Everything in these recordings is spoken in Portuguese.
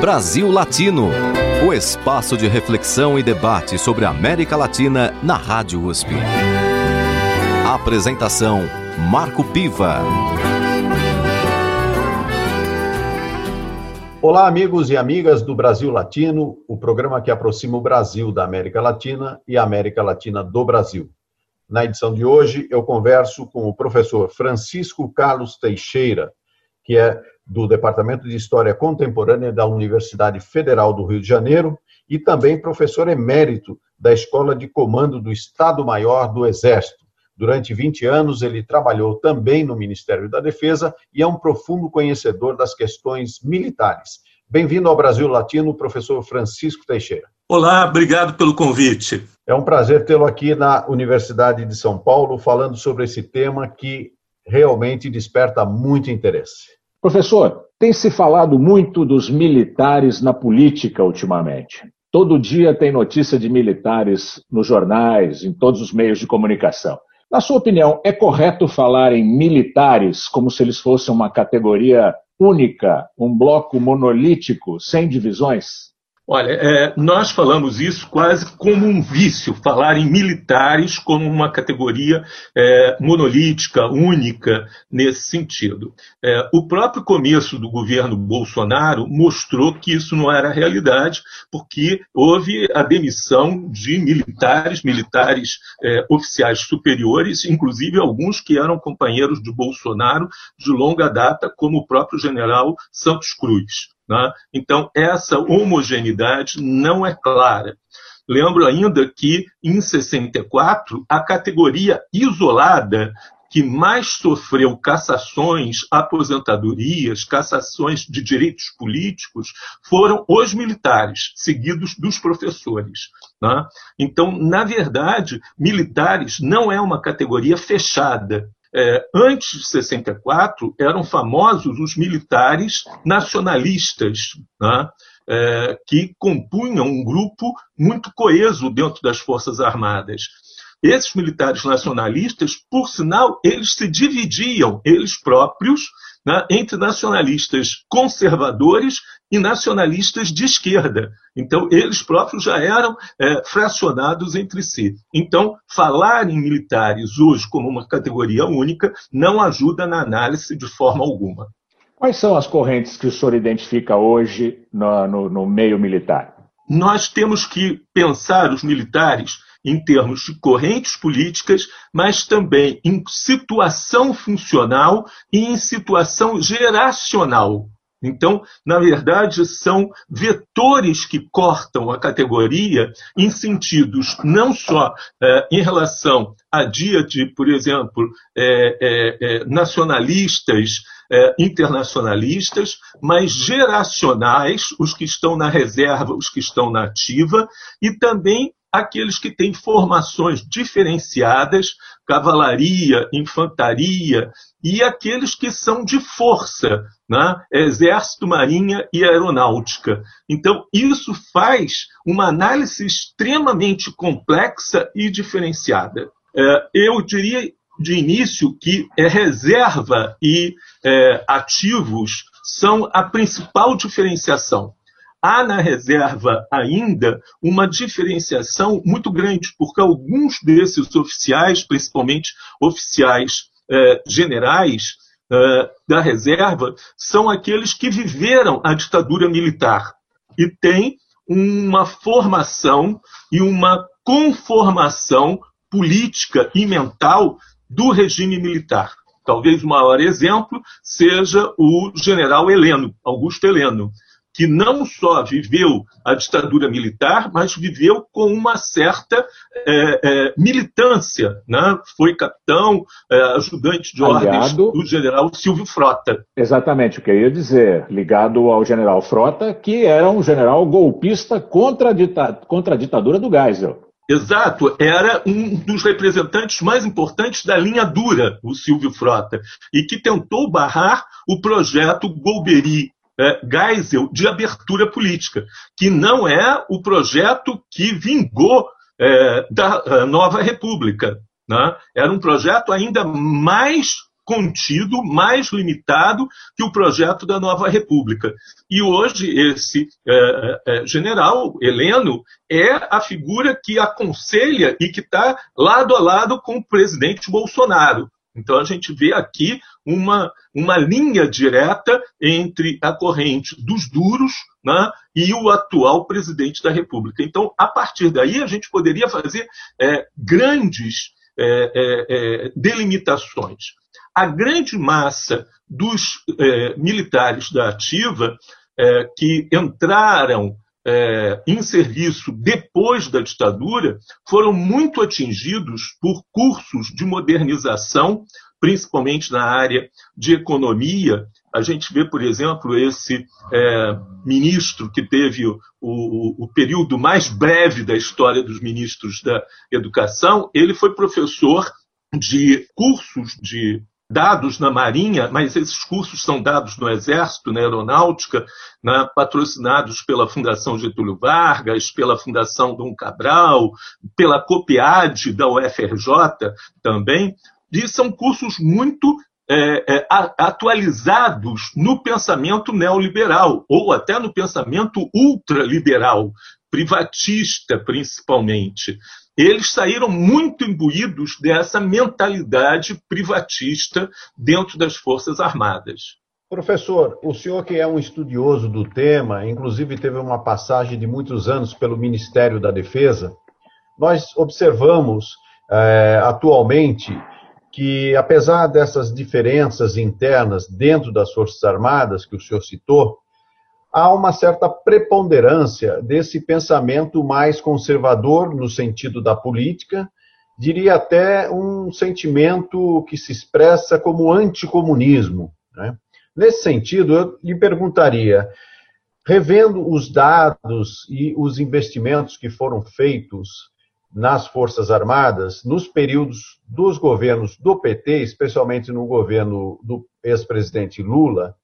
Brasil Latino, o espaço de reflexão e debate sobre a América Latina na Rádio USP. Apresentação Marco Piva. Olá, amigos e amigas do Brasil Latino, o programa que aproxima o Brasil da América Latina e a América Latina do Brasil. Na edição de hoje, eu converso com o professor Francisco Carlos Teixeira, que é do Departamento de História Contemporânea da Universidade Federal do Rio de Janeiro e também professor emérito da Escola de Comando do Estado-Maior do Exército. Durante 20 anos, ele trabalhou também no Ministério da Defesa e é um profundo conhecedor das questões militares. Bem-vindo ao Brasil Latino, professor Francisco Teixeira. Olá, obrigado pelo convite. É um prazer tê-lo aqui na Universidade de São Paulo, falando sobre esse tema que realmente desperta muito interesse. Professor, tem se falado muito dos militares na política ultimamente. Todo dia tem notícia de militares nos jornais, em todos os meios de comunicação. Na sua opinião, é correto falar em militares como se eles fossem uma categoria única, um bloco monolítico, sem divisões? Olha, é, nós falamos isso quase como um vício, falar em militares como uma categoria é, monolítica, única, nesse sentido. É, o próprio começo do governo Bolsonaro mostrou que isso não era realidade, porque houve a demissão de militares, militares é, oficiais superiores, inclusive alguns que eram companheiros de Bolsonaro de longa data, como o próprio general Santos Cruz. Né? Então, essa homogeneidade não é clara. Lembro ainda que, em 64, a categoria isolada que mais sofreu cassações, aposentadorias, cassações de direitos políticos foram os militares, seguidos dos professores. Né? Então, na verdade, militares não é uma categoria fechada. É, antes de 64, eram famosos os militares nacionalistas, né? é, que compunham um grupo muito coeso dentro das Forças Armadas. Esses militares nacionalistas, por sinal, eles se dividiam, eles próprios, né, entre nacionalistas conservadores e nacionalistas de esquerda. Então, eles próprios já eram é, fracionados entre si. Então, falar em militares hoje como uma categoria única não ajuda na análise de forma alguma. Quais são as correntes que o senhor identifica hoje no, no, no meio militar? Nós temos que pensar os militares em termos de correntes políticas, mas também em situação funcional e em situação geracional. Então, na verdade, são vetores que cortam a categoria em sentidos não só é, em relação a dia de, por exemplo, é, é, nacionalistas, internacionalistas, mas geracionais, os que estão na reserva, os que estão na ativa, e também aqueles que têm formações diferenciadas, cavalaria, infantaria, e aqueles que são de força, né? exército, marinha e aeronáutica. Então, isso faz uma análise extremamente complexa e diferenciada. É, eu diria de início que é reserva e é, ativos são a principal diferenciação há na reserva ainda uma diferenciação muito grande, porque alguns desses oficiais, principalmente oficiais eh, generais eh, da reserva, são aqueles que viveram a ditadura militar e têm uma formação e uma conformação política e mental do regime militar. Talvez o maior exemplo seja o general Heleno, Augusto Heleno, que não só viveu a ditadura militar, mas viveu com uma certa é, é, militância. Né? Foi capitão, é, ajudante de Aliado, ordens do general Silvio Frota. Exatamente o que eu ia dizer, ligado ao general Frota, que era um general golpista contra a, dita contra a ditadura do Geisel. Exato, era um dos representantes mais importantes da linha dura, o Silvio Frota, e que tentou barrar o projeto Golbery, é, Geisel de abertura política, que não é o projeto que vingou é, da Nova República. Né? Era um projeto ainda mais contido, mais limitado que o projeto da nova República. E hoje esse é, é, general Heleno é a figura que aconselha e que está lado a lado com o presidente Bolsonaro. Então a gente vê aqui uma, uma linha direta entre a corrente dos duros né, e o atual presidente da República. Então, a partir daí, a gente poderia fazer é, grandes é, é, é delimitações. A grande massa dos é, militares da Ativa é, que entraram é, em serviço depois da ditadura foram muito atingidos por cursos de modernização, principalmente na área de economia. A gente vê, por exemplo, esse é, ministro que teve o, o, o, período mais breve da história dos ministros da educação, ele foi professor de cursos de dados na Marinha, mas esses cursos são dados no Exército, na Aeronáutica, né, patrocinados pela Fundação Getúlio Vargas, pela Fundação Dom Cabral, pela COPIAD da UFRJ também, e são cursos muito é, é, atualizados no pensamento neoliberal, ou até no pensamento ultraliberal, privatista principalmente eles saíram muito imbuídos dessa mentalidade privatista dentro das Forças Armadas. Professor, o senhor que é um estudioso do tema, inclusive teve uma passagem de muitos anos pelo Ministério da Defesa, nós observamos é, atualmente que, apesar dessas diferenças internas dentro das Forças Armadas que o senhor citou, há uma certa preponderância desse pensamento mais conservador no sentido da política, diria até um sentimento que se expressa como anticomunismo. Né? Nesse sentido, eu lhe perguntaria, revendo os dados e os investimentos que foram feitos nas Forças Armadas, nos períodos dos governos do PT, especialmente no governo do ex-presidente Lula,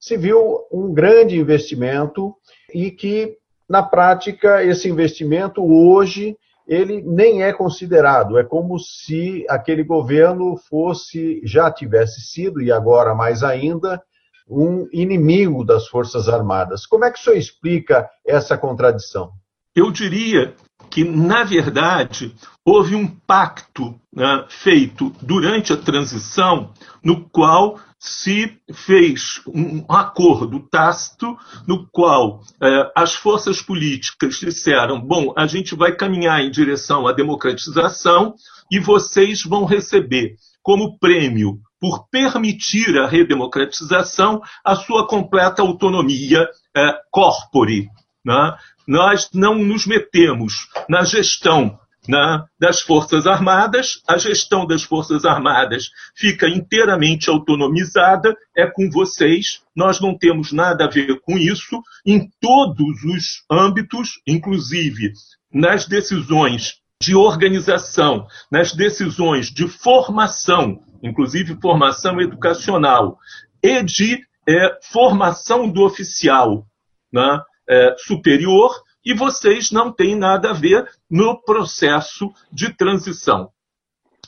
se viu um grande investimento e que, na prática, esse investimento hoje ele nem é considerado. É como se aquele governo fosse, já tivesse sido, e agora mais ainda, um inimigo das Forças Armadas. Como é que o senhor explica essa contradição? Eu diria que, na verdade, houve um pacto né, feito durante a transição, no qual se fez um acordo tácito, no qual eh, as forças políticas disseram: bom, a gente vai caminhar em direção à democratização e vocês vão receber como prêmio por permitir a redemocratização a sua completa autonomia eh, corpore. Né? Nós não nos metemos na gestão né, das Forças Armadas, a gestão das Forças Armadas fica inteiramente autonomizada, é com vocês, nós não temos nada a ver com isso, em todos os âmbitos, inclusive nas decisões de organização, nas decisões de formação, inclusive formação educacional, e de é, formação do oficial. Né? é, superior e vocês não têm nada a ver no processo de transição.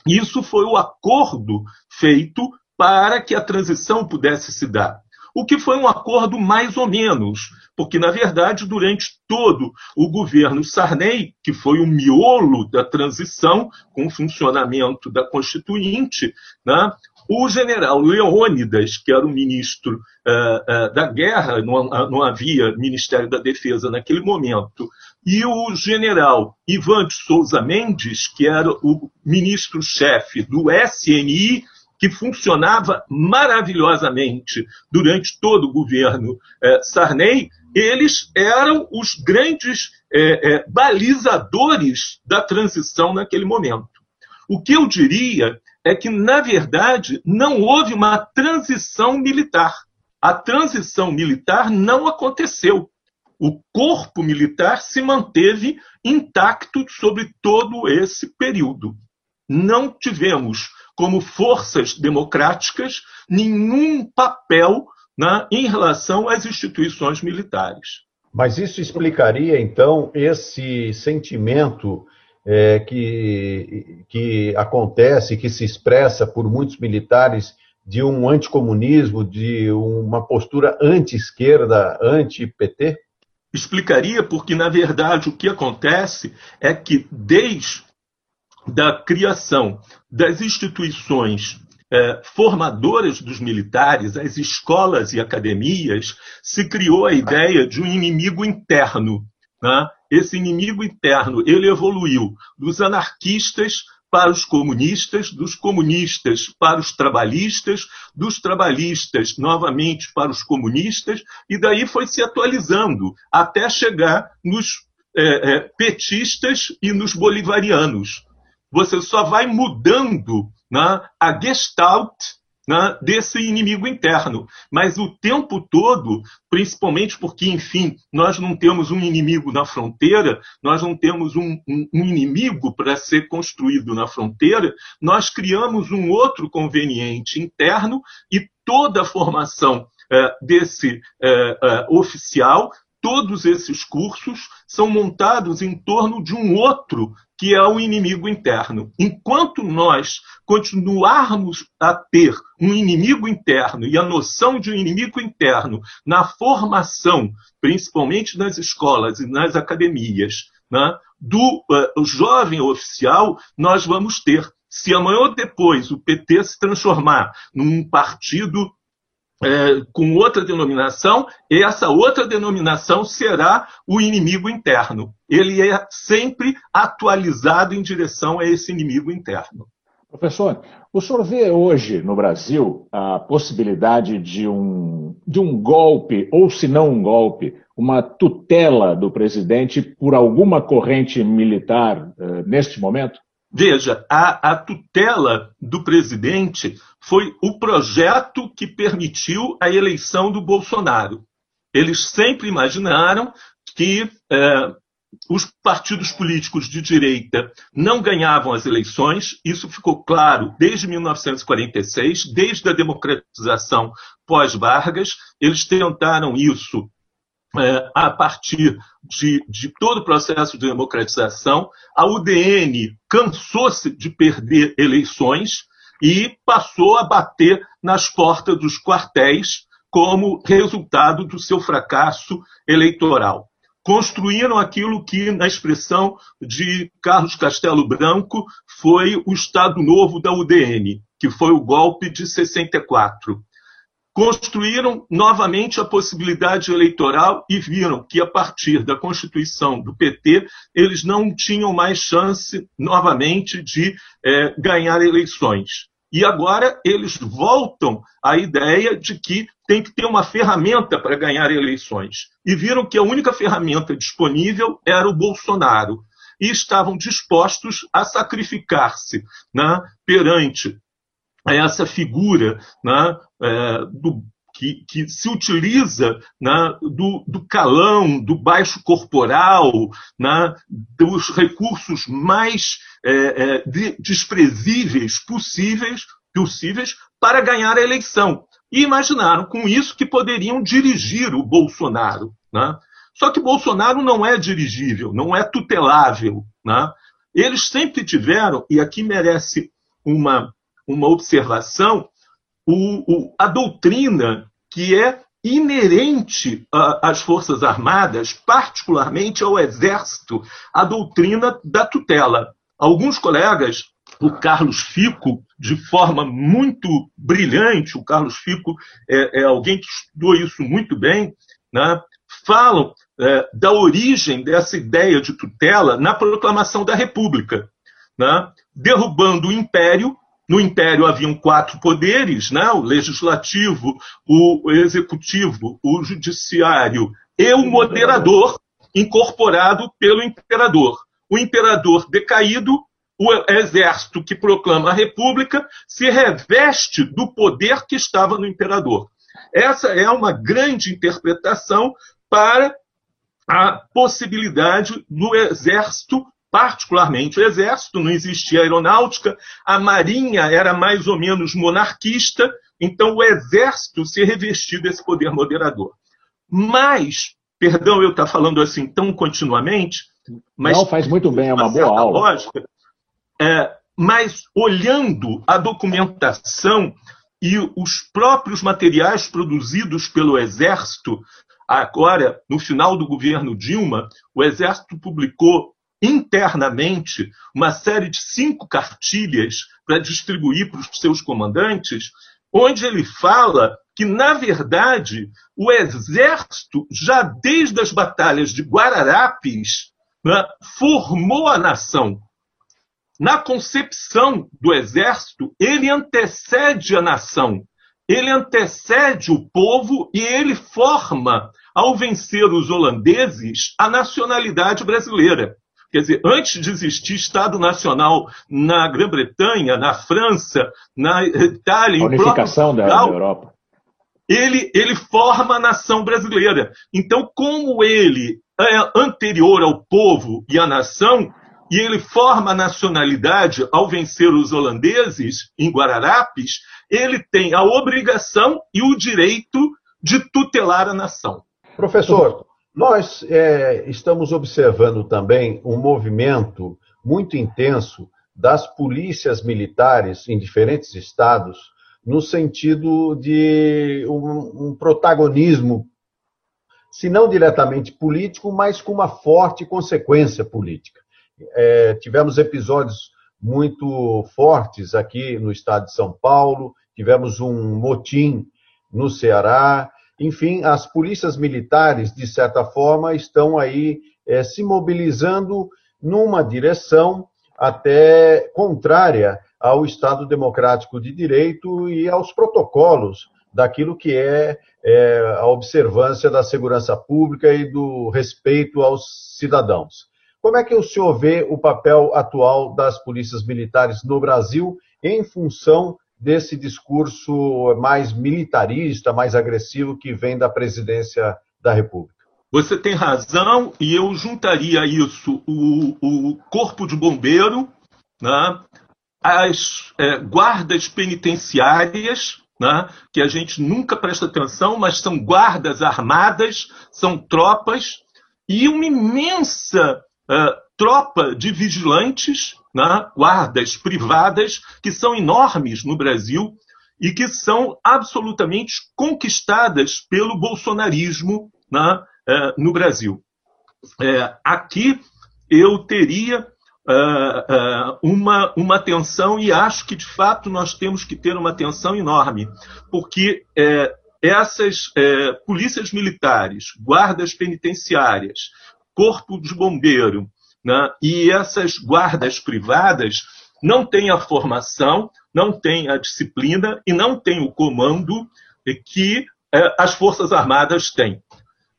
Isso foi o acordo feito para que a transição pudesse se dar. O que foi um acordo mais ou menos, porque, na verdade, durante todo o governo Sarney, que foi o miolo da transição com o funcionamento da Constituinte, né, o general Leônidas, que era o ministro uh, uh, da guerra, não, não, havia Ministério da Defesa naquele momento, e o general Ivan de Souza Mendes, que era o ministro-chefe do SNI, que funcionava maravilhosamente durante todo o governo uh, Sarney, eles eram os grandes balizadores da transição naquele momento. O que eu diria é que, na verdade, não houve uma transição militar. A transição militar não aconteceu. O corpo militar se manteve intacto sobre todo esse período. Não tivemos, como forças democráticas, nenhum papel né, em relação às instituições militares. Mas isso explicaria, então, esse sentimento é, que, que acontece, que se expressa por muitos militares de um anticomunismo, de uma postura anti-esquerda, anti-PT? Explicaria porque, na verdade, o que acontece é que, desde da criação das instituições é, formadoras dos militares, as escolas e academias, se criou a ideia de um inimigo interno. Né? Esse inimigo interno ele evoluiu dos anarquistas para os comunistas, dos comunistas para os trabalhistas, dos trabalhistas novamente para os comunistas, e daí foi se atualizando até chegar nos é, é, petistas e nos bolivarianos. Você só vai mudando né, a gestalt né, desse inimigo interno. Mas o tempo todo, principalmente porque, enfim, nós não temos um inimigo na fronteira, nós não temos um, um, um inimigo para ser construído na fronteira, nós criamos um outro conveniente interno e toda a formação é, desse é, é, oficial todos esses cursos são montados em torno de um outro que é o inimigo interno. Enquanto nós continuarmos a ter um inimigo interno e a noção de um inimigo interno na formação, principalmente nas escolas e nas academias, né, do uh, jovem oficial, nós vamos ter. Se amanhã ou depois o PT se transformar num partido é, com outra denominação, e essa outra denominação será o inimigo interno. Ele é sempre atualizado em direção a esse inimigo interno. Professor, o senhor vê hoje no Brasil a possibilidade de um, de um golpe, ou se não um golpe, uma tutela do presidente por alguma corrente militar uh, neste momento? Veja, a, a, tutela do presidente foi o projeto que permitiu a eleição do Bolsonaro. Eles sempre imaginaram que é, os partidos políticos de direita não ganhavam as eleições, isso ficou claro desde 1946, desde a democratização pós-Vargas. Eles tentaram isso é, a partir de, de, todo o processo de democratização, a UDN cansou-se de perder eleições e passou a bater nas portas dos quartéis como resultado do seu fracasso eleitoral. Construíram aquilo que, na expressão de Carlos Castelo Branco, foi o Estado Novo da UDN, que foi o golpe de 64 construíram novamente a possibilidade eleitoral e viram que, a partir da constituição do PT, eles não tinham mais chance novamente de é, ganhar eleições. E agora eles voltam à ideia de que tem que ter uma ferramenta para ganhar eleições. E viram que a única ferramenta disponível era o Bolsonaro. E estavam dispostos a sacrificar-se né, perante essa figura né, é, do, que, que, se utiliza né, do, do, calão, do baixo corporal, né, dos recursos mais é, é, de, desprezíveis possíveis, possíveis para ganhar a eleição. E imaginaram com isso que poderiam dirigir o Bolsonaro. Né? Só que Bolsonaro não é dirigível, não é tutelável. Né? Eles sempre tiveram, e aqui merece uma uma observação, o, o, a doutrina que é inerente às Forças Armadas, particularmente ao Exército, a doutrina da tutela. Alguns colegas, o Carlos Fico, de forma muito brilhante, o Carlos Fico é, é alguém que estudou isso muito bem, né, falam é, da origem dessa ideia de tutela na proclamação da República, né, derrubando o império no Império haviam quatro poderes, né? o legislativo, o executivo, o judiciário e o moderador, incorporado pelo imperador. O imperador decaído, o exército que proclama a república se reveste do poder que estava no imperador. Essa é uma grande interpretação para a possibilidade do exército particularmente o exército, não existia aeronáutica, a marinha era mais ou menos monarquista, então o exército se revestiu desse poder moderador. Mas, perdão eu estar falando assim tão continuamente, mas não faz muito bem, é uma, uma boa aula. Lógica, é, mas olhando a documentação e os próprios materiais produzidos pelo Exército, agora, no final do governo Dilma, o Exército publicou internamente uma série de cinco cartilhas para distribuir para os seus comandantes, onde ele fala que, na verdade, o Exército, já desde as batalhas de Guararapes, né, formou a nação. Na concepção do exército, ele antecede a nação, ele antecede o povo e ele forma, ao vencer os holandeses, a nacionalidade brasileira. Quer dizer, antes de existir Estado Nacional na Grã-Bretanha, na França, na Itália, a unificação da, da Europa. Ele, ele forma a nação brasileira. Então, como ele é anterior ao povo e à nação, e ele forma a nacionalidade ao vencer os holandeses em Guararapes, ele tem a obrigação e o direito de tutelar a nação. Professor, nós é, estamos observando também um movimento muito intenso das polícias militares em diferentes estados, no sentido de um, um protagonismo, se não diretamente político, mas com uma forte consequência política é, tivemos episódios muito fortes aqui no estado de São Paulo, tivemos um motim no Ceará. Enfim, as polícias militares, de certa forma, estão aí é, se mobilizando numa direção até contrária ao Estado Democrático de Direito e aos protocolos daquilo que é, é a observância da segurança pública e do respeito aos cidadãos. Como é que o senhor vê o papel atual das polícias militares no Brasil em função desse discurso mais militarista, mais agressivo que vem da presidência da República? Você tem razão, e eu juntaria isso o, o corpo de bombeiro, né, as é, guardas penitenciárias, né, que a gente nunca presta atenção, mas são guardas armadas, são tropas, e uma imensa uh, tropa de vigilantes, né, guardas privadas, que são enormes no Brasil e que são absolutamente conquistadas pelo bolsonarismo né, uh, no Brasil. É, aqui eu teria Uh, uh, uma, uma atenção, e acho que de fato nós temos que ter uma atenção enorme, porque é, essas é, polícias militares, guardas penitenciárias, corpo de bombeiro né, e essas guardas privadas não têm a formação, não têm a disciplina e não têm o comando que é, as Forças Armadas têm.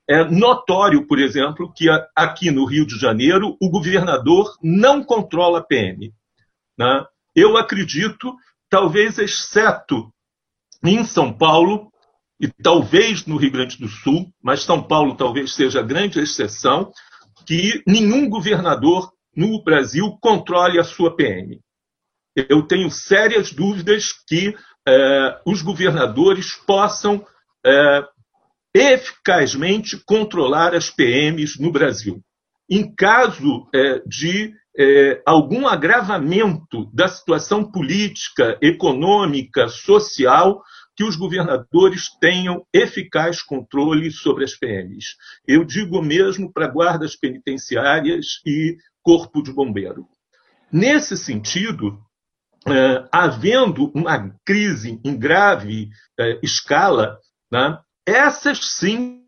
É notório, por exemplo, que aqui no Rio de Janeiro o governador não controla a PM. Né? Eu acredito, talvez exceto em São Paulo e talvez no Rio Grande do Sul, mas São Paulo talvez seja a grande exceção, que nenhum governador no Brasil controle a sua PM. Eu tenho sérias dúvidas que eh, os governadores possam eh, eficazmente controlar as PMs no Brasil. Em caso eh, de algum agravamento da situação política, econômica, social, que os governadores tenham eficaz controle sobre as PMs. Eu digo mesmo para guardas penitenciárias e corpo de bombeiro. Nesse sentido, eh, havendo uma crise em grave eh, escala, né, essas sim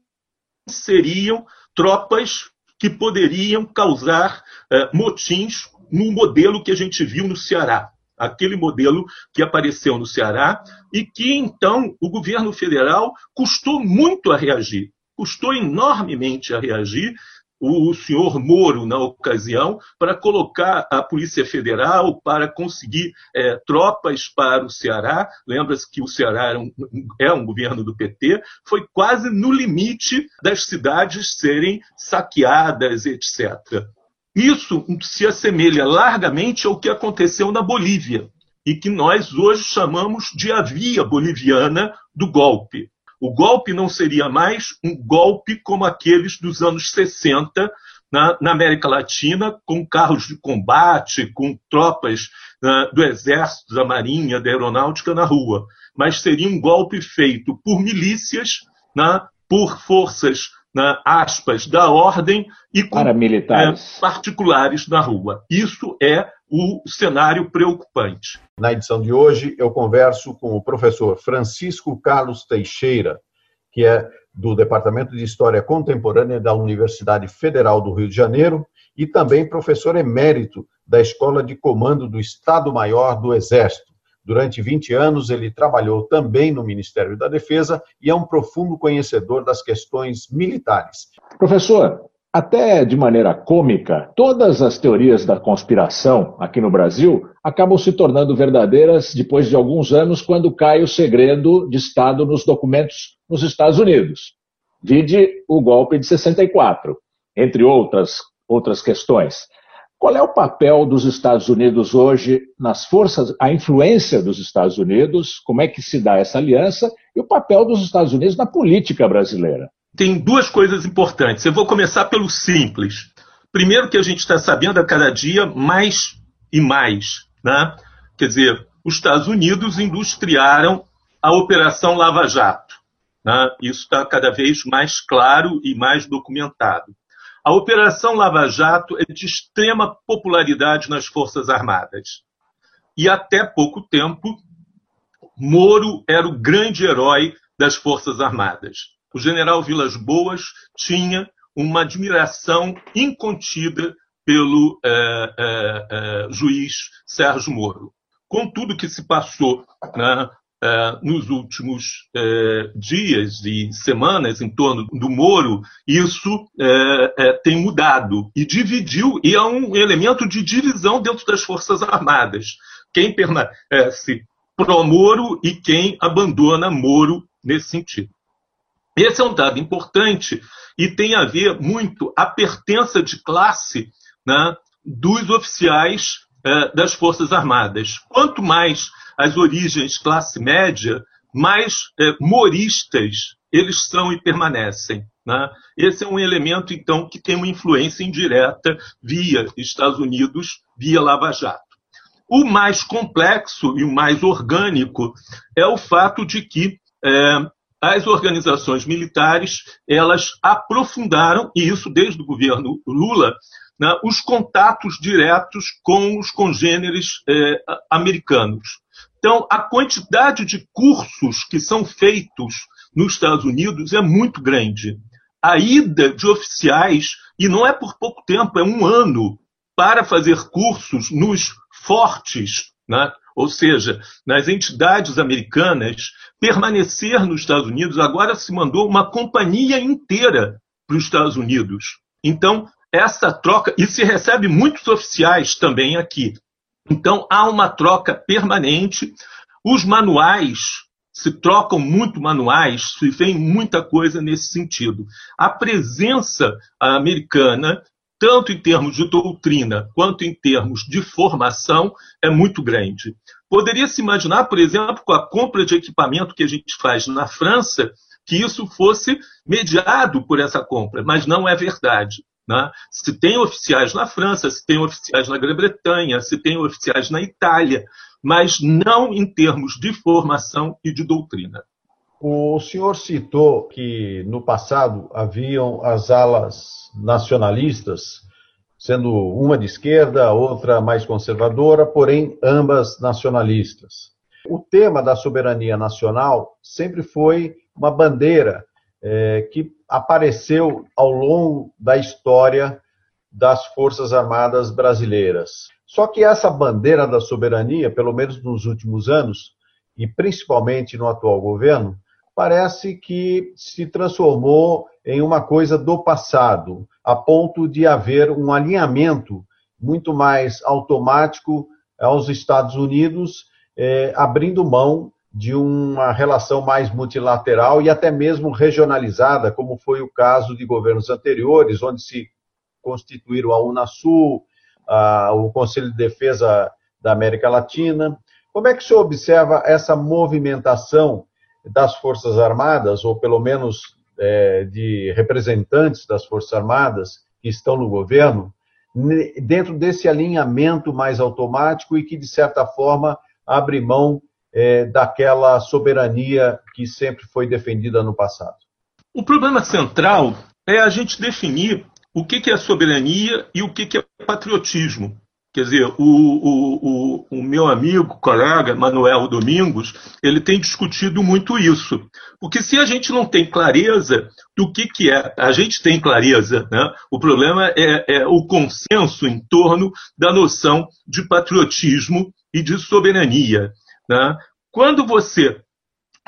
seriam tropas que poderiam causar eh, motins no modelo que a gente viu no Ceará aquele modelo que apareceu no Ceará e que então o governo federal custou muito a reagir, custou enormemente a reagir. O senhor Moro, na ocasião, para colocar a Polícia Federal, para conseguir é, tropas para o Ceará. Lembra-se que o Ceará um, é um governo do PT, foi quase no limite das cidades serem saqueadas, etc. Isso se assemelha largamente ao que aconteceu na Bolívia e que nós hoje chamamos de a via boliviana do golpe. O golpe não seria mais um golpe como aqueles dos anos 60 na, na América Latina, com carros de combate, com tropas uh, do Exército, da Marinha, da Aeronáutica na rua. mas seria um golpe feito por milícias, né, por forças né, aspas, da ordem e com é, particulares na rua. Isso é o cenário preocupante. Na edição de hoje, eu converso com o professor Francisco Carlos Teixeira, que é do Departamento de História Contemporânea da Universidade Federal do Rio de Janeiro e também professor emérito da Escola de Comando do Estado-Maior do Exército. Durante 20 anos, ele trabalhou também no Ministério da Defesa e é um profundo conhecedor das questões militares. Professor, até de maneira cômica, todas as teorias da conspiração aqui no Brasil acabam se tornando verdadeiras depois de alguns anos, quando cai o segredo de Estado nos documentos nos Estados Unidos. Vide o golpe de 64, entre outras, outras questões. Qual é o papel dos Estados Unidos hoje nas forças, a influência dos Estados Unidos, como é que se dá essa aliança e o papel dos Estados Unidos na política brasileira? tem duas coisas importantes. Eu vou começar pelo simples. Primeiro, que a gente está sabendo a cada dia mais e mais. Né? Quer dizer, os Estados Unidos industriaram a Operação Lava Jato. Né? Isso está cada vez mais claro e mais documentado. A Operação Lava Jato é de extrema popularidade nas Forças Armadas. E até pouco tempo, Moro era o grande herói das Forças Armadas o general Vilas Boas tinha uma admiração incontida pelo é, é, é, juiz Sérgio Moro. Com tudo que se passou né, nos últimos é, dias e semanas em torno do Moro, isso é, tem mudado e dividiu, e é um elemento de divisão dentro das Forças Armadas. Quem permanece pró-Moro e quem abandona Moro nesse sentido. Esse é um dado importante e tem a ver muito a pertença de classe né, dos oficiais eh, das Forças Armadas. Quanto mais as origens classe média, mais eh, moristas eles são e permanecem. Né? Esse é um elemento, então, que tem uma influência indireta via Estados Unidos, via Lava Jato. O mais complexo e o mais orgânico é o fato de que é, as organizações militares elas aprofundaram, e isso desde o governo Lula, né, os contatos diretos com os congêneres eh, americanos. Então, a quantidade de cursos que são feitos nos Estados Unidos é muito grande. A ida de oficiais, e não é por pouco tempo, é um ano, para fazer cursos nos fortes, né? ou seja, nas entidades americanas, permanecer nos Estados Unidos, agora se mandou uma companhia inteira para os Estados Unidos. Então, essa troca, e se recebe muitos oficiais também aqui. Então, há uma troca permanente. Os manuais, se trocam muito manuais, se vem muita coisa nesse sentido. A presença americana, tanto em termos de doutrina quanto em termos de formação, é muito grande. Poderia se imaginar, por exemplo, com a compra de equipamento que a gente faz na França, que isso fosse mediado por essa compra, mas não é verdade. Né? Se tem oficiais na França, se tem oficiais na Grã-Bretanha, se tem oficiais na Itália, mas não em termos de formação e de doutrina. O senhor citou que no passado haviam as alas nacionalistas sendo uma de esquerda, outra mais conservadora, porém ambas nacionalistas. O tema da soberania nacional sempre foi uma bandeira é, que apareceu ao longo da história das Forças Armadas brasileiras. Só que essa bandeira da soberania, pelo menos nos últimos anos, e principalmente no atual governo, parece que se transformou em uma coisa do passado, a ponto de haver um alinhamento muito mais automático aos Estados Unidos, eh, abrindo mão de uma relação mais multilateral e até mesmo regionalizada, como foi o caso de governos anteriores, onde se constituíram a Unasul, a, o Conselho de Defesa da América Latina. Como é que o senhor observa essa movimentação das Forças Armadas, ou pelo menos é, de representantes das Forças Armadas que estão no governo, dentro desse alinhamento mais automático e que, de certa forma, abre mão é, daquela soberania que sempre foi defendida no passado? O problema central é a gente definir o que, é soberania e o que, é patriotismo. Quer dizer, o, o, o, o, meu amigo, colega Manuel Domingos, ele tem discutido muito isso. Porque se a gente não tem clareza do que, que é, a gente tem clareza, né? o problema é, é o consenso em torno da noção de patriotismo e de soberania. Né? Quando você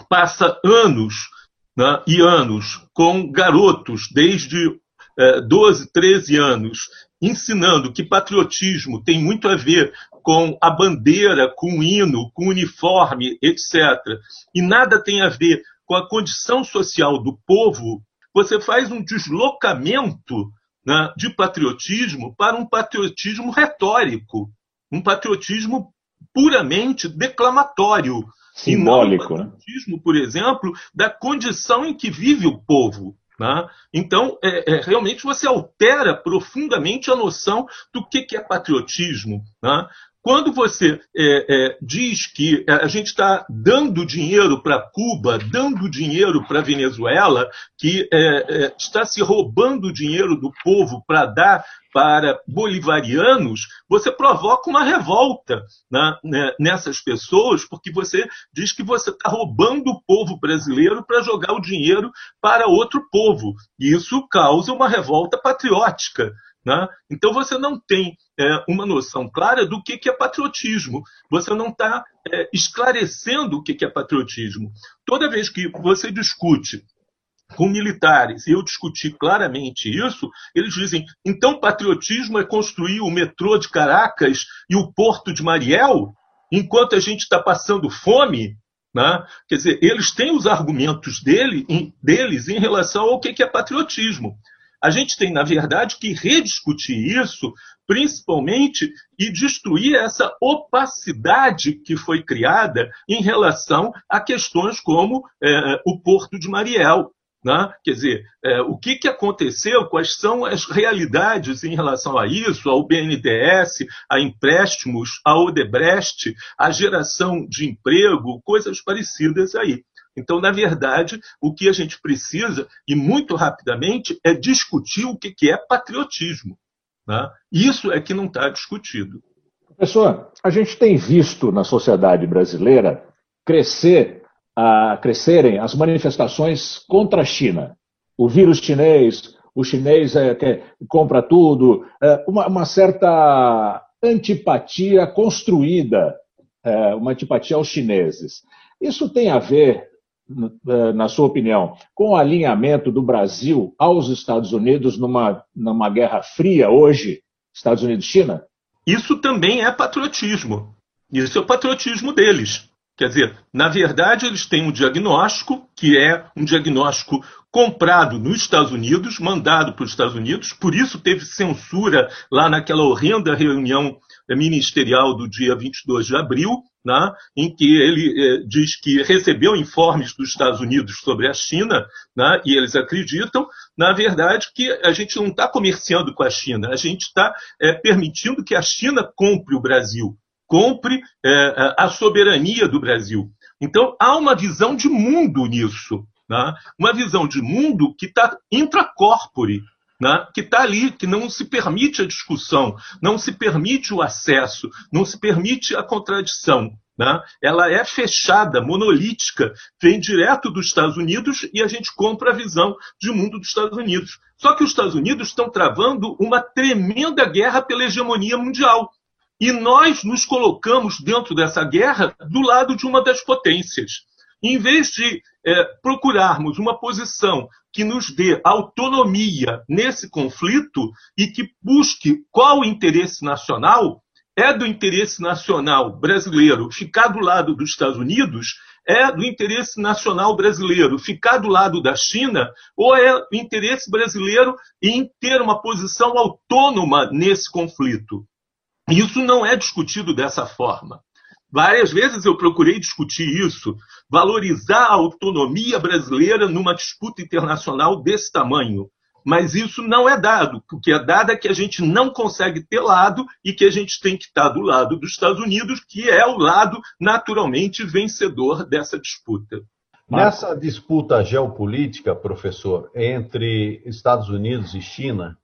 passa anos né, e anos com garotos, desde é, 12, 13 anos, ensinando que patriotismo tem muito a ver com a bandeira, com o hino, com o uniforme, etc., e nada tem a ver com a condição social do povo, você faz um deslocamento né, de patriotismo para um patriotismo retórico, um patriotismo puramente declamatório. Simbólico, e não patriotismo, né? por exemplo, da condição em que vive o povo. Né? Então, é, é, realmente você altera profundamente a noção do que, que é patriotismo. Né? Quando você é, é, diz que a gente está dando dinheiro para Cuba, dando dinheiro para Venezuela, que é, é, está se roubando o dinheiro do povo para dar para bolivarianos, você provoca uma revolta né, né nessas pessoas, porque você diz que você está roubando o povo brasileiro para jogar o dinheiro para outro povo. E isso causa uma revolta patriótica. Né? Então você não tem é, uma noção clara do que, que é patriotismo. Você não está é, esclarecendo o que, que é patriotismo. Toda vez que você discute com militares, e eu discuti claramente isso, eles dizem: então patriotismo é construir o metrô de Caracas e o porto de Mariel, enquanto a gente está passando fome? Né? Quer dizer, eles têm os argumentos dele, em, deles em relação ao que, que é patriotismo. A gente tem, na verdade, que rediscutir isso, principalmente, e destruir essa opacidade que foi criada em relação a questões como é, o Porto de Mariel. Né? Quer dizer, é, o que, que aconteceu, quais são as realidades em relação a isso, ao BNDES, a empréstimos, a Odebrecht, a geração de emprego, coisas parecidas aí. Então, na verdade, o que a gente precisa, e muito rapidamente, é discutir o que é patriotismo. Né? Isso é que não está discutido. Professor, a gente tem visto na sociedade brasileira crescer, uh, crescerem as manifestações contra a China. O vírus chinês, o chinês é, compra tudo, é, uma, uma, certa antipatia construída, é, uma antipatia aos chineses. Isso tem a ver na sua opinião, com o alinhamento do Brasil aos Estados Unidos numa, numa guerra fria hoje, Estados Unidos-China? Isso também é patriotismo. Isso é o patriotismo deles. Quer dizer, na verdade, eles têm um diagnóstico, que é um diagnóstico comprado nos Estados Unidos, mandado para os Estados Unidos, por isso teve censura lá naquela horrenda reunião ministerial do dia 22 de abril, né, em que ele eh, diz que recebeu informes dos Estados Unidos sobre a China, né, e eles acreditam, na verdade, que a gente não está comerciando com a China, a gente está eh, permitindo que a China compre o Brasil, compre eh, a soberania do Brasil. Então, há uma visão de mundo nisso, né, uma visão de mundo que está intracorpore, né, que está ali, que não se permite a discussão, não se permite o acesso, não se permite a contradição. Né? Ela é fechada, monolítica, vem direto dos Estados Unidos e a gente compra a visão de mundo dos Estados Unidos. Só que os Estados Unidos estão travando uma tremenda guerra pela hegemonia mundial. E nós nos colocamos dentro dessa guerra do lado de uma das potências. Em vez de é, procurarmos uma posição que nos dê autonomia nesse conflito e que busque qual o interesse nacional, é do interesse nacional brasileiro ficar do lado dos Estados Unidos, é do interesse nacional brasileiro ficar do lado da China, ou é do interesse brasileiro em ter uma posição autônoma nesse conflito? Isso não é discutido dessa forma. Várias vezes eu procurei discutir isso, valorizar a autonomia brasileira numa disputa internacional desse tamanho. Mas isso não é dado. O que é dado é que a gente não consegue ter lado e que a gente tem que estar do lado dos Estados Unidos, que é o lado naturalmente vencedor dessa disputa. Nessa disputa geopolítica, professor, entre Estados Unidos e China,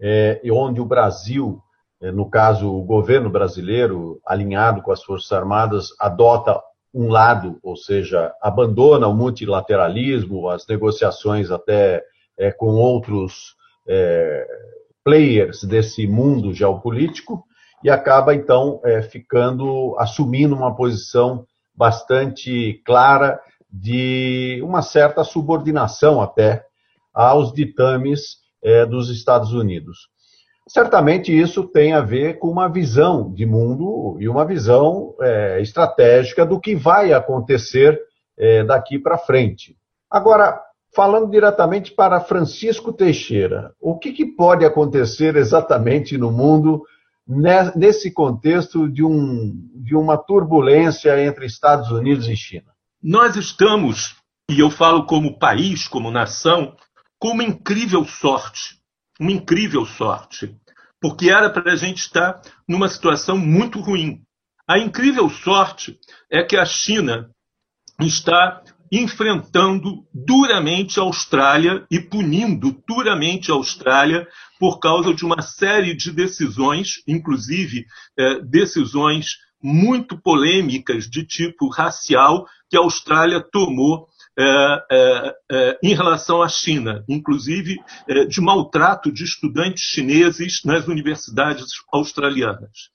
é, onde o Brasil, no caso o governo brasileiro, alinhado com as Forças Armadas, adota um lado, ou seja, abandona o multilateralismo, as negociações até é, com outros é, players desse mundo geopolítico, e acaba então é, ficando, assumindo uma posição bastante clara de uma certa subordinação até aos ditames dos Estados Unidos. Certamente isso tem a ver com uma visão de mundo e uma visão é, estratégica do que vai acontecer é, daqui para frente. Agora, falando diretamente para Francisco Teixeira, o que, que pode acontecer exatamente no mundo nesse contexto de, um, de uma turbulência entre Estados Unidos e China? Nós estamos, e eu falo como país, como nação, com uma incrível sorte. Uma incrível sorte. Porque era para a gente estar numa situação muito ruim. A incrível sorte é que a China está enfrentando duramente a Austrália e punindo duramente a Austrália por causa de uma série de decisões, inclusive eh, decisões muito polêmicas de tipo racial que a Austrália tomou é, é, é, em relação à China, inclusive é, de maltrato de estudantes chineses nas universidades australianas.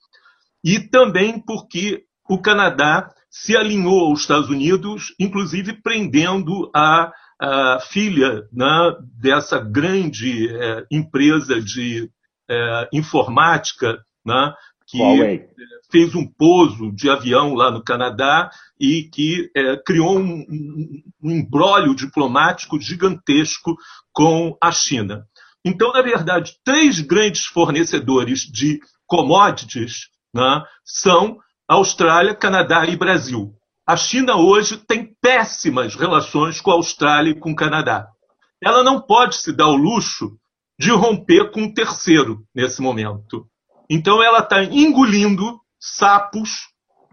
E também porque o Canadá se alinhou aos Estados Unidos, inclusive prendendo a, a filha né, dessa grande é, empresa de é, informática, né, que Huawei. fez um pouso de avião lá no Canadá e que é, criou um, um embrólio diplomático gigantesco com a China. Então, na verdade, três grandes fornecedores de commodities né, são Austrália, Canadá e Brasil. A China hoje tem péssimas relações com a Austrália e com o Canadá. Ela não pode se dar o luxo de romper com um terceiro nesse momento. Então ela está engolindo sapos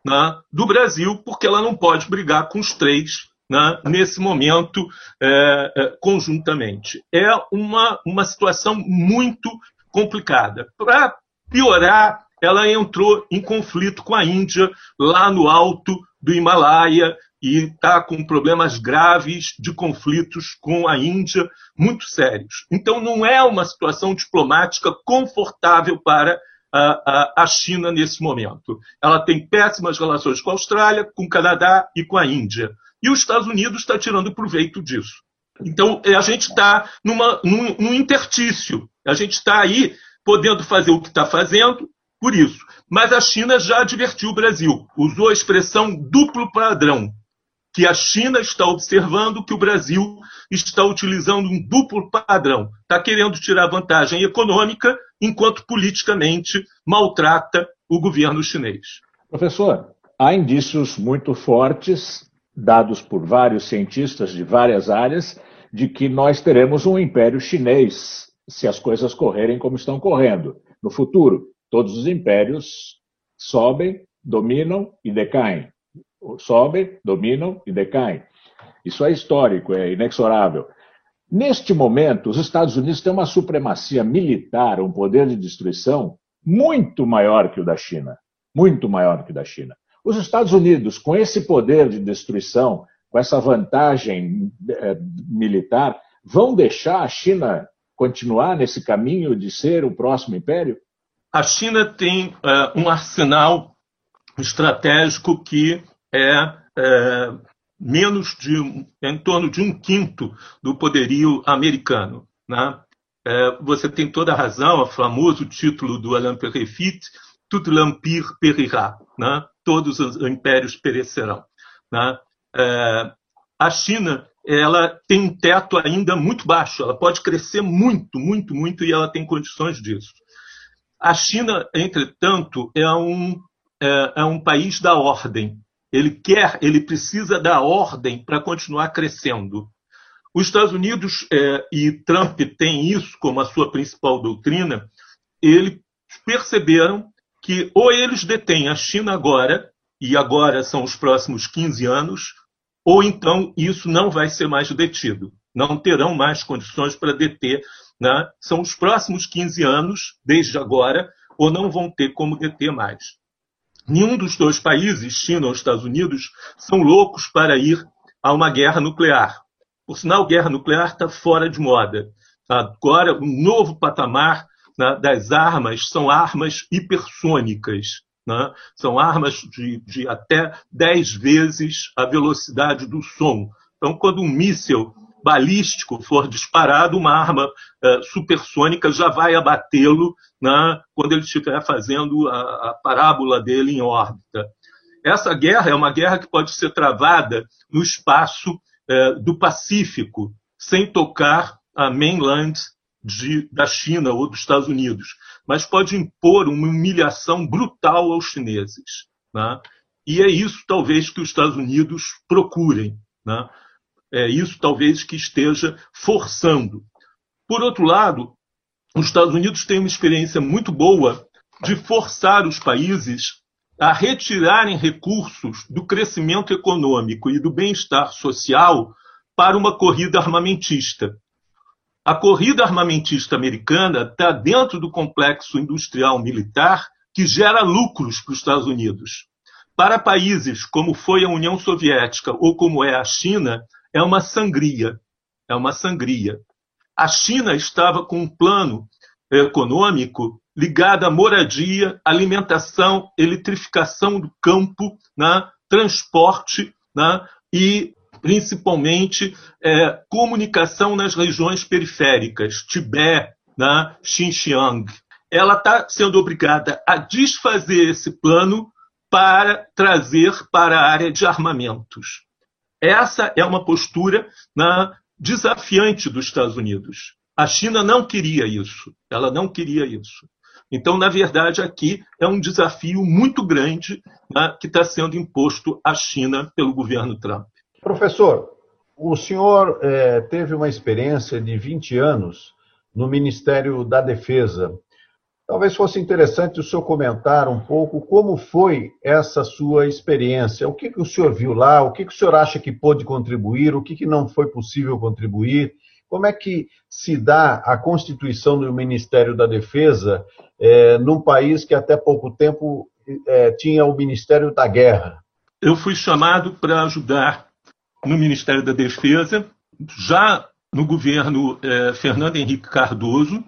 né, do Brasil, porque ela não pode brigar com os três né, nesse momento é, é, conjuntamente. É uma, uma situação muito complicada. Para piorar, ela entrou em conflito com a Índia lá no alto do Himalaia e está com problemas graves de conflitos com a Índia muito sérios. Então, não é uma situação diplomática confortável para a, a, China nesse momento. Ela tem péssimas relações com a Austrália, com o Canadá e com a Índia. E os Estados Unidos está tirando proveito disso. Então, a gente está num, num intertício. A gente está aí podendo fazer o que está fazendo, por isso. Mas a China já advertiu o Brasil, usou a expressão duplo padrão que a China está observando que o Brasil está utilizando um duplo padrão. Está querendo tirar vantagem econômica, enquanto politicamente maltrata o governo chinês. Professor, há indícios muito fortes, dados por vários cientistas de várias áreas, de que nós teremos um império chinês se as coisas correrem como estão correndo. No futuro, todos os impérios sobem, dominam e decaem sobem, dominam e decaem. Isso é histórico, é inexorável. Neste momento, os Estados Unidos têm uma supremacia militar, um poder de destruição muito maior que o da China. Muito maior que o da China. Os Estados Unidos, com esse poder de destruição, com essa vantagem é, militar, vão deixar a China continuar nesse caminho de ser o próximo império? A China tem uh, um arsenal estratégico que é, é menos de em torno de um quinto do poderio americano. Né? É, você tem toda a razão, o famoso título do Alain Perrefit, Tout l'empire périra, né? todos os impérios perecerão. Né? É, a China ela tem um teto ainda muito baixo, ela pode crescer muito, muito, muito, e ela tem condições disso. A China, entretanto, é um, é, é um país da ordem. Ele quer, ele precisa da ordem para continuar crescendo. Os Estados Unidos, é, e Trump tem isso como a sua principal doutrina, eles perceberam que ou eles detêm a China agora, e agora são os próximos 15 anos, ou então isso não vai ser mais detido. Não terão mais condições para deter. Né? São os próximos 15 anos, desde agora, ou não vão ter como deter mais. Nenhum dos dois países, China ou Estados Unidos, são loucos para ir a uma guerra nuclear. Por sinal, guerra nuclear está fora de moda. Agora, um novo patamar né, das armas são armas hipersônicas. Né? São armas de, de, até 10 vezes a velocidade do som. Então, quando um míssil balístico for disparado, uma arma uh, supersônica já vai abatê-lo né, quando ele estiver fazendo a, a parábola dele em órbita. Essa guerra é uma guerra que pode ser travada no espaço uh, do Pacífico, sem tocar a mainland de, da China ou dos Estados Unidos, mas pode impor uma humilhação brutal aos chineses. Né? E é isso, talvez, que os Estados Unidos procurem. Né? É isso, talvez, que esteja forçando. Por outro lado, os Estados Unidos têm uma experiência muito boa de forçar os países a retirarem recursos do crescimento econômico e do bem-estar social para uma corrida armamentista. A corrida armamentista americana está dentro do complexo industrial militar que gera lucros para os Estados Unidos. Para países como foi a União Soviética ou como é a China, é uma sangria. É uma sangria. A China estava com um plano econômico ligado à moradia, alimentação, eletrificação do campo, né, transporte né, e principalmente é, comunicação nas regiões periféricas, Tibete, né, Xinjiang. Ela está sendo obrigada a desfazer esse plano para trazer para a área de armamentos. Essa é uma postura né, desafiante dos Estados Unidos. A China não queria isso. Ela não queria isso. Então, na verdade, aqui é um desafio muito grande né, que está sendo imposto à China pelo governo Trump. Professor, o senhor é, teve uma experiência de 20 anos no Ministério da Defesa. Talvez fosse interessante o senhor comentar um pouco como foi essa sua experiência. O que, que o senhor viu lá? O que, que o senhor acha que pôde contribuir? O que, que não foi possível contribuir? Como é que se dá a constituição do Ministério da Defesa é, num país que até pouco tempo é, tinha o Ministério da Guerra? Eu fui chamado para ajudar no Ministério da Defesa, já no governo eh, Fernando Henrique Cardoso.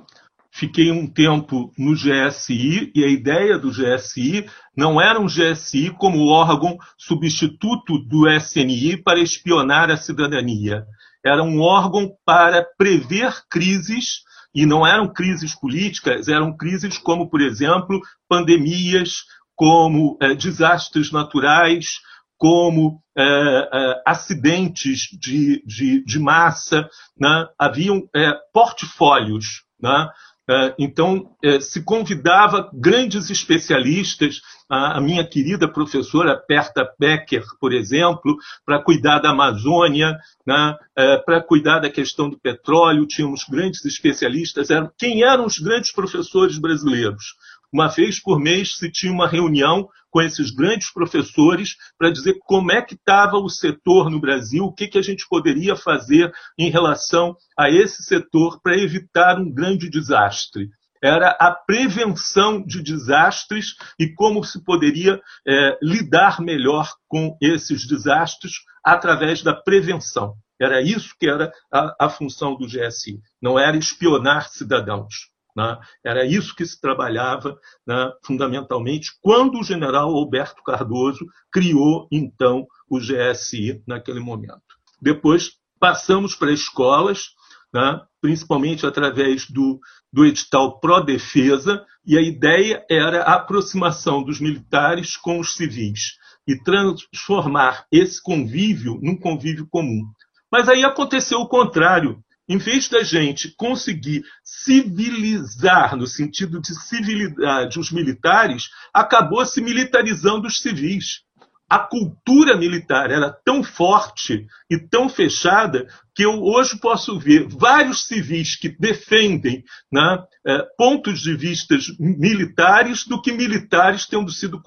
Fiquei um tempo no GSI e a ideia do GSI não era um GSI como órgão substituto do SNI para espionar a cidadania. Era um órgão para prever crises e não eram crises políticas, eram crises como, por exemplo, pandemias, como eh, desastres naturais, como é, é, acidentes de, de, de massa, né? haviam é, portfólios. Né? É, então, é, se convidava grandes especialistas, a, minha querida professora Perta Becker, por exemplo, para cuidar da Amazônia, né? É, para cuidar da questão do petróleo, tínhamos grandes especialistas. Quem eram os grandes professores brasileiros? Uma vez por mês se tinha uma reunião com esses grandes professores para dizer como é que estava o setor no Brasil, o que, que a gente poderia fazer em relação a esse setor para evitar um grande desastre era a prevenção de desastres e como se poderia é, lidar melhor com esses desastres através da prevenção. Era isso que era a, a função do GSI, não era espionar cidadãos. Né? Era isso que se trabalhava né, fundamentalmente quando o general Alberto Cardoso criou, então, o GSI naquele momento. Depois passamos para escolas, né, principalmente através do, do edital Pró-Defesa, e a ideia era a aproximação dos militares com os civis e transformar esse convívio num convívio comum. Mas aí aconteceu o contrário em vez da gente conseguir civilizar, no sentido de civilidade, os militares, acabou se militarizando os civis. a cultura militar era tão forte e tão fechada que eu hoje posso ver vários civis que defendem né, é, pontos de vista militares do que militares tendo sido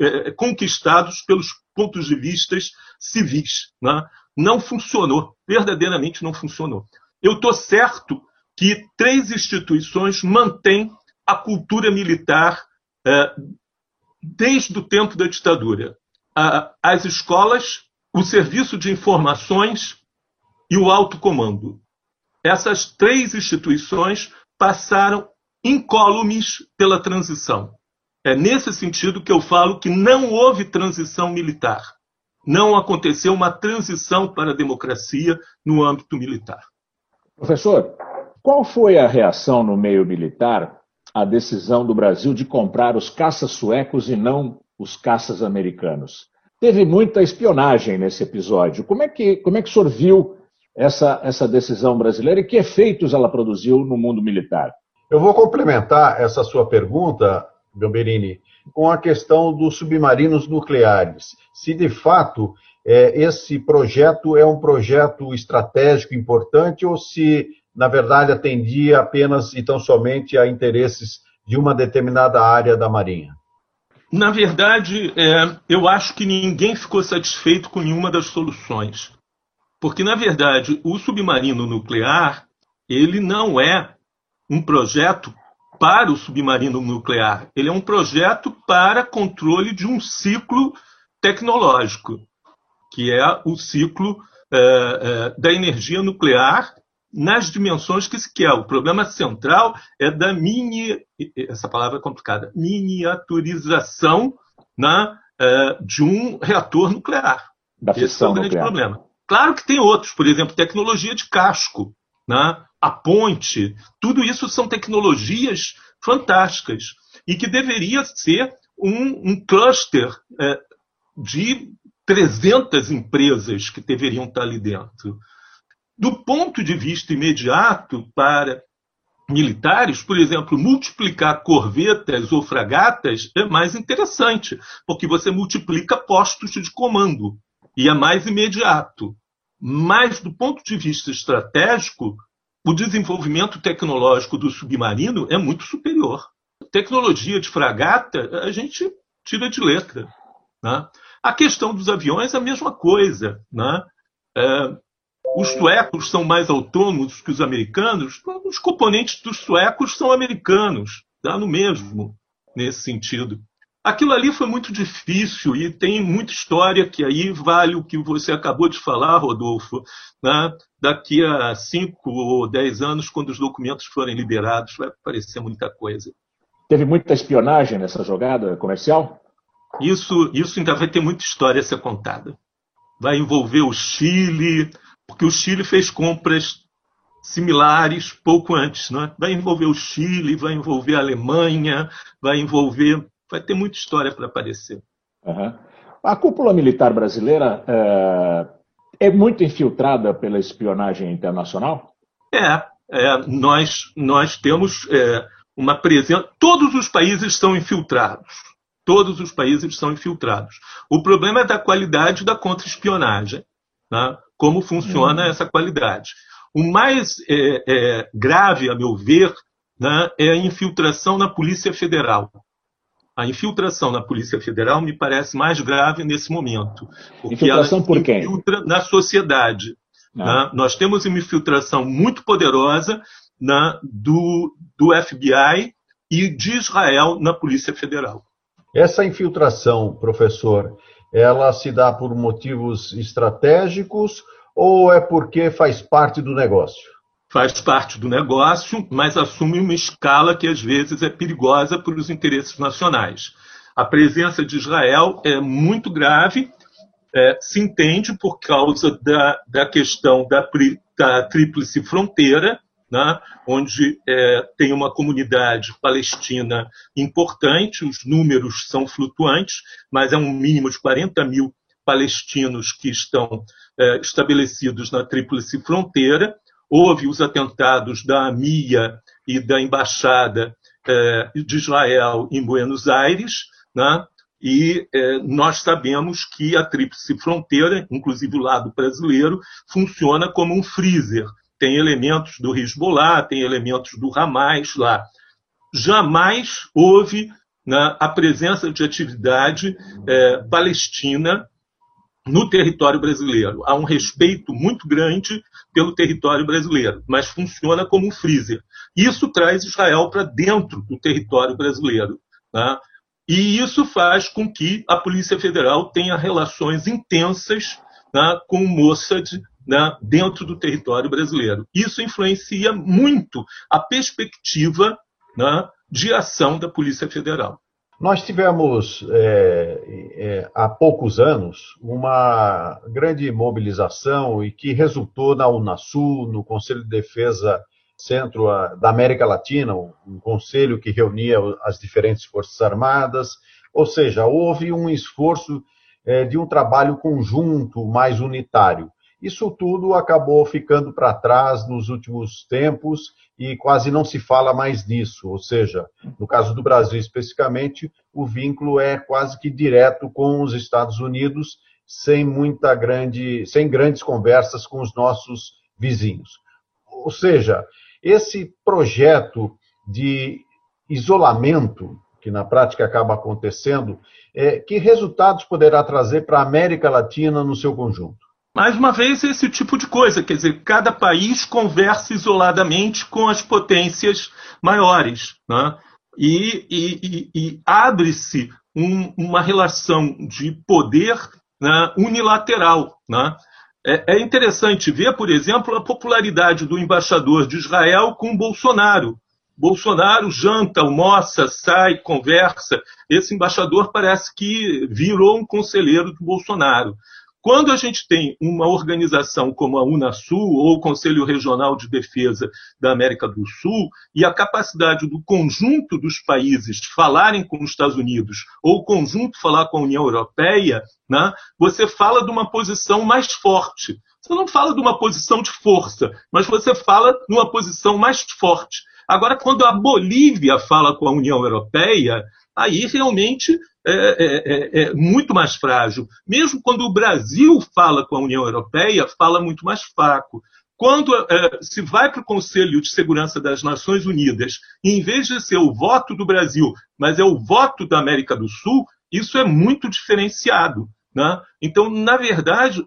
é, conquistados pelos pontos de vista civis. Né? Não funcionou, verdadeiramente não funcionou. Eu estou certo que três instituições mantêm a cultura militar é, desde o tempo da ditadura: as escolas, o serviço de informações e o alto comando. Essas três instituições passaram incólumes pela transição. É nesse sentido que eu falo que não houve transição militar. Não aconteceu uma transição para a democracia no âmbito militar. Professor, qual foi a reação no meio militar à decisão do Brasil de comprar os caças suecos e não os caças americanos? Teve muita espionagem nesse episódio. Como é que, como é que o senhor viu essa, essa decisão brasileira e que efeitos ela produziu no mundo militar? Eu vou complementar essa sua pergunta, Gamberini, com a questão dos submarinos nucleares. Se de fato é, esse projeto é um projeto estratégico importante ou se, na verdade, atendia apenas e tão somente a interesses de uma determinada área da Marinha? Na verdade, é, eu acho que ninguém ficou satisfeito com nenhuma das soluções. Porque, na verdade, o submarino nuclear ele não é um projeto para o submarino nuclear. Ele é um projeto para controle de um ciclo tecnológico que é o ciclo é, é, da energia nuclear nas dimensões que se quer. O problema central é da mini, essa palavra é complicada, miniaturização né, é, de um reator nuclear. Da Esse é o grande nuclear. problema. Claro que tem outros, por exemplo, tecnologia de casco, né, a ponte, tudo isso são tecnologias fantásticas e que deveria ser um, um cluster é, de 300 empresas que deveriam estar ali dentro. Do ponto de vista imediato para militares, por exemplo, multiplicar corvetas ou fragatas é mais interessante, porque você multiplica postos de comando e é mais imediato. Mas, do ponto de vista estratégico, o desenvolvimento tecnológico do submarino é muito superior. Tecnologia de fragata, a gente tira de letra. Né? A questão dos aviões é a mesma coisa. Né? É, os suecos são mais autônomos que os americanos, os componentes dos suecos são americanos, dá no mesmo nesse sentido. Aquilo ali foi muito difícil e tem muita história que aí vale o que você acabou de falar, Rodolfo. Né? Daqui a cinco ou dez anos, quando os documentos forem liberados, vai aparecer muita coisa. Teve muita espionagem nessa jogada comercial? Isso, isso ainda vai ter muita história a ser contada. Vai envolver o Chile, porque o Chile fez compras similares pouco antes. Né? Vai envolver o Chile, vai envolver a Alemanha, vai envolver. Vai ter muita história para aparecer. Uhum. A cúpula militar brasileira é, é, muito infiltrada pela espionagem internacional? É, é nós, nós temos é, uma presença. Todos os países são infiltrados. Todos os países são infiltrados. O problema é da qualidade da contra-espionagem. Né? Como funciona uhum. essa qualidade. O mais é, é, grave, a meu ver, né, é a infiltração na Polícia Federal. A infiltração na Polícia Federal me parece mais grave nesse momento. Porque infiltração ela por quem? infiltra na sociedade. Ah. Né? Nós temos uma infiltração muito poderosa né, do, do FBI e de Israel na Polícia Federal. Essa infiltração, professor, ela se dá por motivos estratégicos ou é porque faz parte do negócio? Faz parte do negócio, mas assume uma escala que às vezes é perigosa para os interesses nacionais. A presença de Israel é muito grave, é, se entende por causa da, da questão da, da tríplice fronteira, né, onde é, tem uma comunidade palestina importante, os números são flutuantes, mas é um mínimo de 40 mil palestinos que estão é, estabelecidos na Tríplice Fronteira. Houve os atentados da AMIA e da Embaixada é, de Israel em Buenos Aires, né, E é, nós sabemos que a Tríplice Fronteira, inclusive o lado brasileiro, funciona como um freezer. Tem elementos do Hezbollah, tem elementos do Hamas lá. Jamais houve né, a presença de atividade é, palestina no território brasileiro. Há um respeito muito grande pelo território brasileiro, mas funciona como um freezer. Isso traz Israel para dentro do território brasileiro. Né? E isso faz com que a Polícia Federal tenha relações intensas né, com o Mossad né, dentro do território brasileiro. Isso influencia muito a perspectiva né, de ação da Polícia Federal. Nós tivemos, é, é, há poucos anos, uma grande mobilização e que resultou na Unasul, no Conselho de Defesa Centro da América Latina, um conselho que reunia as diferentes forças armadas, ou seja, houve um esforço é, de um trabalho conjunto mais unitário. Isso tudo acabou ficando para trás nos últimos tempos e quase não se fala mais disso. Ou seja, no caso do Brasil especificamente, o vínculo é quase que direto com os Estados Unidos, sem muita grande, sem grandes conversas com os nossos vizinhos. Ou seja, esse projeto de isolamento que na prática acaba acontecendo, é, que resultados poderá trazer para a América Latina no seu conjunto? Mais uma vez, esse tipo de coisa, quer dizer, cada país conversa isoladamente com as potências maiores, né? e, e, e abre-se um, uma relação de poder né, unilateral. Né? É, é interessante ver, por exemplo, a popularidade do embaixador de Israel com Bolsonaro. Bolsonaro janta, almoça, sai, conversa. Esse embaixador parece que virou um conselheiro do Bolsonaro. Quando a gente tem uma organização como a Unasul ou o Conselho Regional de Defesa da América do Sul e a capacidade do conjunto dos países falarem com os Estados Unidos ou o conjunto falar com a União Europeia, né, você fala de uma posição mais forte. Você não fala de uma posição de força, mas você fala de uma posição mais forte. Agora, quando a Bolívia fala com a União Europeia, aí realmente é, é, é, é, muito mais frágil. Mesmo quando o Brasil fala com a União Europeia, fala muito mais fraco. Quando é, se vai para o Conselho de Segurança das Nações Unidas, em vez de ser o voto do Brasil, mas é o voto da América do Sul, isso é muito diferenciado. Né? Então, na verdade,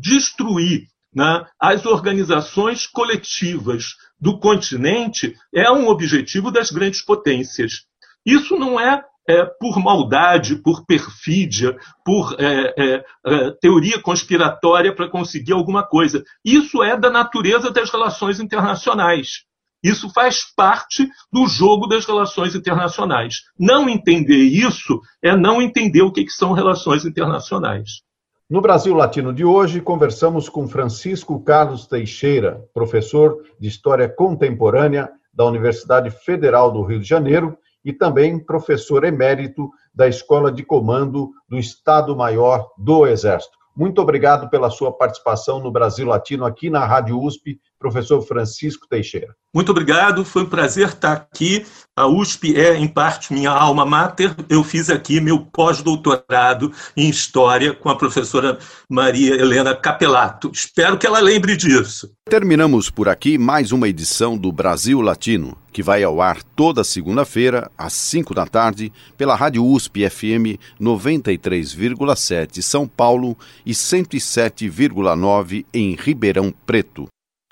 destruir né, as organizações coletivas do continente é um objetivo das grandes potências. Isso não é, é por maldade, por perfídia, por é, é, é teoria conspiratória para conseguir alguma coisa. Isso é da natureza das relações internacionais. Isso faz parte do jogo das relações internacionais. Não entender isso é não entender o que, que são relações internacionais. No Brasil Latino de hoje, conversamos com Francisco Carlos Teixeira, professor de História Contemporânea da Universidade Federal do Rio de Janeiro e também professor emérito da Escola de Comando do Estado-Maior do Exército. Muito obrigado pela sua participação no Brasil Latino aqui na Rádio USP, professor Francisco Teixeira. Muito obrigado, foi um prazer estar aqui. A USP é, em parte, minha alma mater. Eu fiz aqui meu pós-doutorado em História com a professora Maria Helena Capelato. Espero que ela lembre disso. Terminamos por aqui mais uma edição do Brasil Latino, que vai ao ar toda segunda-feira, às 5 da tarde, pela Rádio USP FM 93,7 São Paulo e 107,9 em Ribeirão Preto.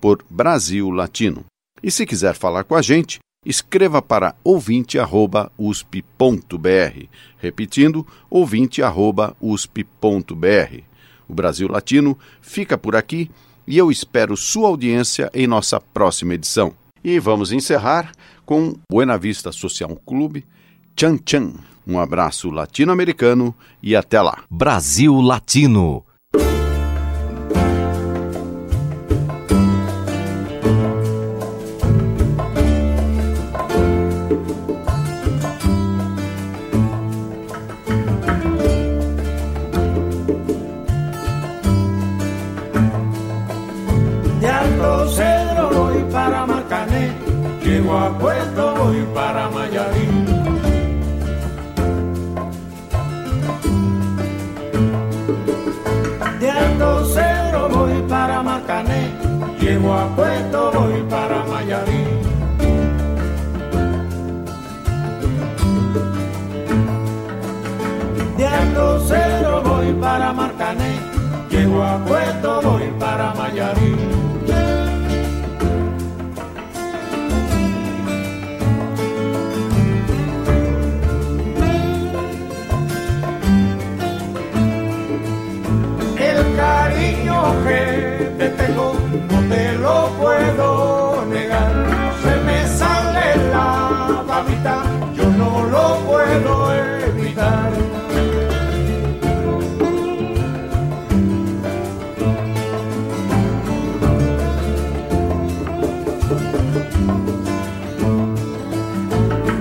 por Brasil Latino. E se quiser falar com a gente, escreva para ouvinte@usp.br, repetindo ouvinte@usp.br. O Brasil Latino fica por aqui e eu espero sua audiência em nossa próxima edição. E vamos encerrar com Buena Vista Social Clube, Tchan Tchan. Um abraço latino-americano e até lá. Brasil Latino llego a Puerto voy para Mayarín. De Alto Cero voy para Marcané, llego a Puerto voy para Mayarín. El cariño que te tengo, no te lo puedo negar. Se me sale la babita, yo no lo puedo evitar.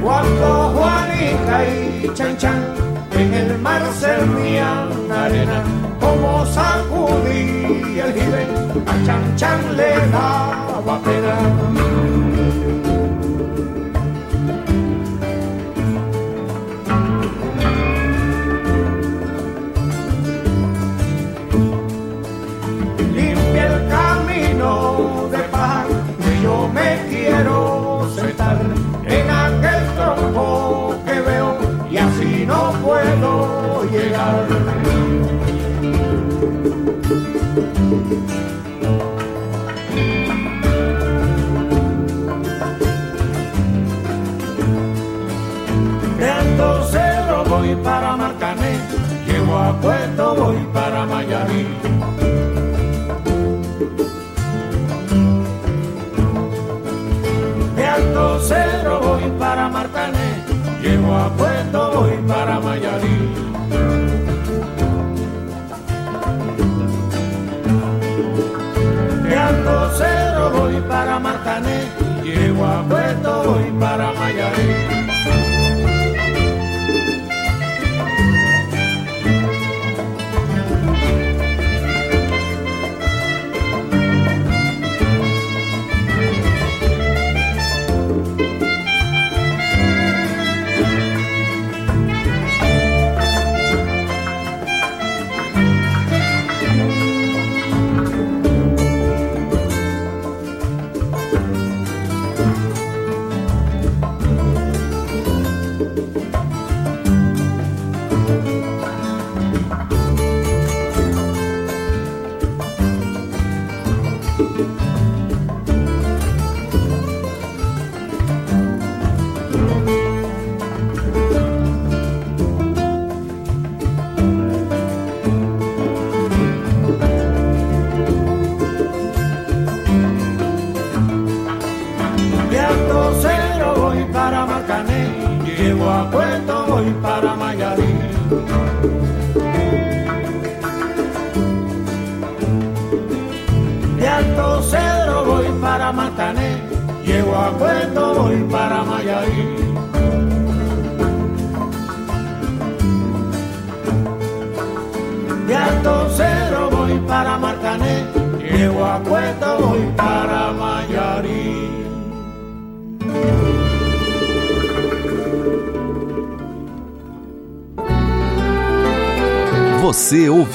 Cuando Juanita y Chan Chan en el mar se servían arena como sacudía el jibe, a Chan Chan le daba pena. Limpia el camino de pan, que yo me quiero sentar en aquel tronco que veo y así no puedo llegar. Del cerro voy para Marcané, llego a Puerto voy voy para Martané, llego a Puerto voy para Mayaré.